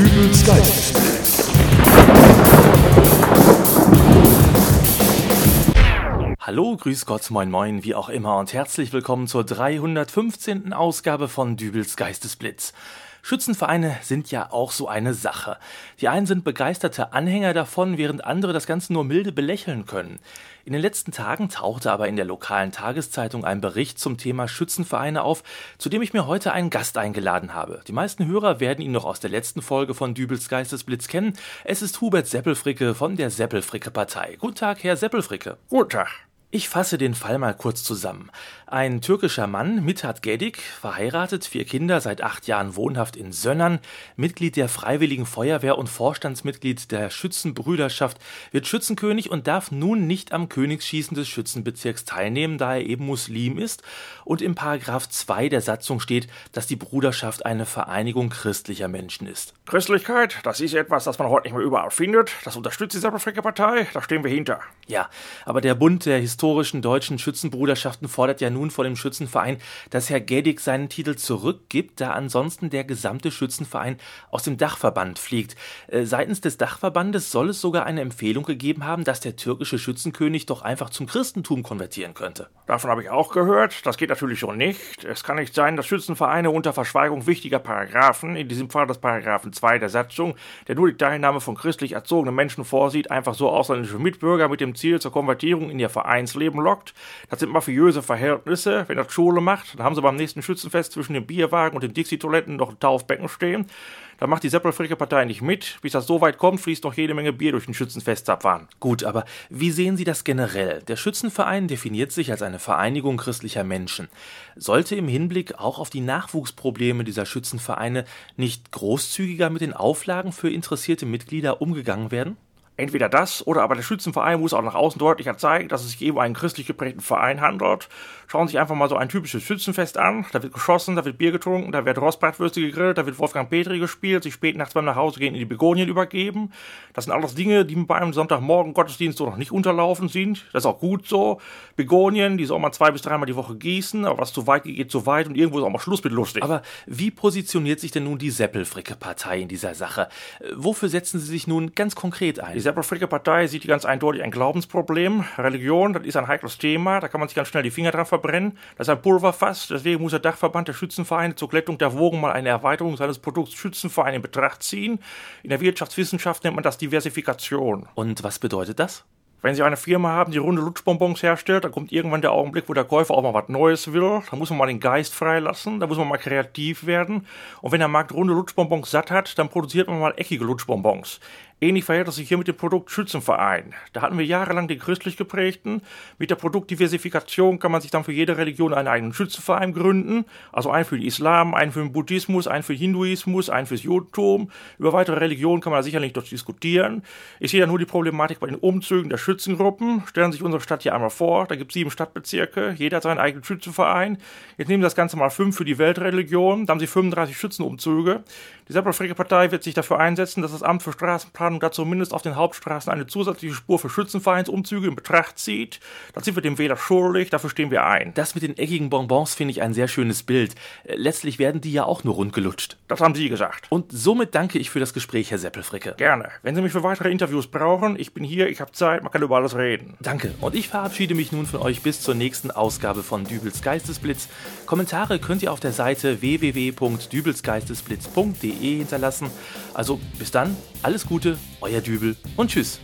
Dübels Geistesblitz. Hallo, grüß Gott, moin moin, wie auch immer und herzlich willkommen zur 315. Ausgabe von Dübels Geistesblitz. Schützenvereine sind ja auch so eine Sache. Die einen sind begeisterte Anhänger davon, während andere das Ganze nur milde belächeln können. In den letzten Tagen tauchte aber in der lokalen Tageszeitung ein Bericht zum Thema Schützenvereine auf, zu dem ich mir heute einen Gast eingeladen habe. Die meisten Hörer werden ihn noch aus der letzten Folge von Dübels Geistesblitz kennen. Es ist Hubert Seppelfricke von der Seppelfricke Partei. Guten Tag, Herr Seppelfricke. Guten Tag. Ich fasse den Fall mal kurz zusammen. Ein türkischer Mann, Mithat Gedik, verheiratet, vier Kinder, seit acht Jahren wohnhaft in Sönnern, Mitglied der Freiwilligen Feuerwehr und Vorstandsmitglied der Schützenbrüderschaft, wird Schützenkönig und darf nun nicht am Königsschießen des Schützenbezirks teilnehmen, da er eben Muslim ist und im Paragraph 2 der Satzung steht, dass die Bruderschaft eine Vereinigung christlicher Menschen ist. Christlichkeit, das ist etwas, das man heute nicht mehr überall findet. Das unterstützt die Seppelfricke-Partei, da stehen wir hinter. Ja, aber der Bund der historischen deutschen Schützenbruderschaften fordert ja nun vor dem Schützenverein, dass Herr Gedig seinen Titel zurückgibt, da ansonsten der gesamte Schützenverein aus dem Dachverband fliegt. Äh, seitens des Dachverbandes soll es sogar eine Empfehlung gegeben haben, dass der türkische Schützenkönig doch einfach zum Christentum konvertieren könnte. Davon habe ich auch gehört. Das geht natürlich so nicht. Es kann nicht sein, dass Schützenvereine unter Verschweigung wichtiger Paragraphen, in diesem Fall das Paragraphen 2 der Satzung, der nur die Teilnahme von christlich erzogenen Menschen vorsieht, einfach so ausländische Mitbürger mit dem Ziel zur Konvertierung in ihr Vereinsleben lockt. Das sind mafiöse Verhältnisse. Wenn das Schule macht, dann haben sie beim nächsten Schützenfest zwischen dem Bierwagen und den Dixie-Toiletten noch ein Taufbecken stehen. Da macht die Seppelfricke Partei nicht mit. Bis das so weit kommt, fließt noch jede Menge Bier durch den Schützenfestzapfhahn. Gut, aber wie sehen Sie das generell? Der Schützenverein definiert sich als eine Vereinigung christlicher Menschen. Sollte im Hinblick auch auf die Nachwuchsprobleme dieser Schützenvereine nicht großzügiger mit den Auflagen für interessierte Mitglieder umgegangen werden? Entweder das oder aber der Schützenverein muss auch nach außen deutlicher zeigen, dass es sich eben um einen christlich geprägten Verein handelt. Schauen Sie sich einfach mal so ein typisches Schützenfest an. Da wird geschossen, da wird Bier getrunken, da wird Rostbratwürste gegrillt, da wird Wolfgang Petri gespielt, sich spät nachts beim Nachhausegehen in die Begonien übergeben. Das sind alles Dinge, die bei einem Sonntagmorgen Gottesdienst so noch nicht unterlaufen sind. Das ist auch gut so. Begonien, die soll man zwei bis dreimal die Woche gießen, aber was zu weit geht, geht zu weit und irgendwo ist auch mal Schluss mit lustig. Aber wie positioniert sich denn nun die Seppelfricke-Partei in dieser Sache? Wofür setzen Sie sich nun ganz konkret ein? Die Seppelfricke Partei sieht ganz eindeutig ein Glaubensproblem. Religion, das ist ein heikles Thema, da kann man sich ganz schnell die Finger dran verbrennen. Das ist ein Pulverfass, deswegen muss der Dachverband der Schützenvereine zur Glättung der Wogen mal eine Erweiterung seines Produkts Schützenverein in Betracht ziehen. In der Wirtschaftswissenschaft nennt man das Diversifikation. Und was bedeutet das? Wenn Sie eine Firma haben, die runde Lutschbonbons herstellt, dann kommt irgendwann der Augenblick, wo der Käufer auch mal was Neues will. Da muss man mal den Geist freilassen, da muss man mal kreativ werden. Und wenn der Markt runde Lutschbonbons satt hat, dann produziert man mal eckige Lutschbonbons. Ähnlich verhält es sich hier mit dem Produkt Schützenverein. Da hatten wir jahrelang den christlich geprägten. Mit der Produktdiversifikation kann man sich dann für jede Religion einen eigenen Schützenverein gründen. Also einen für den Islam, einen für den Buddhismus, einen für Hinduismus, einen fürs Judentum. Über weitere Religionen kann man sicherlich dort diskutieren. Ich sehe ja nur die Problematik bei den Umzügen der Schützengruppen. Stellen Sie sich unsere Stadt hier einmal vor. Da gibt es sieben Stadtbezirke. Jeder hat seinen eigenen Schützenverein. Jetzt nehmen Sie das Ganze mal fünf für die Weltreligion. Da haben Sie 35 Schützenumzüge. Die Seppelfricke Partei wird sich dafür einsetzen, dass das Amt für Straßenplanung da zumindest auf den Hauptstraßen eine zusätzliche Spur für Schützenvereinsumzüge in Betracht zieht. Da sind wir dem Wähler schuldig, dafür stehen wir ein. Das mit den eckigen Bonbons finde ich ein sehr schönes Bild. Äh, Letztlich werden die ja auch nur rundgelutscht. Das haben Sie gesagt. Und somit danke ich für das Gespräch, Herr Seppelfricke. Gerne. Wenn Sie mich für weitere Interviews brauchen, ich bin hier, ich habe Zeit, man kann über alles reden. Danke. Und ich verabschiede mich nun von euch bis zur nächsten Ausgabe von Dübels Geistesblitz. Kommentare könnt ihr auf der Seite www.dübelsgeistesblitz.de hinterlassen. Also bis dann, alles Gute, euer Dübel und tschüss.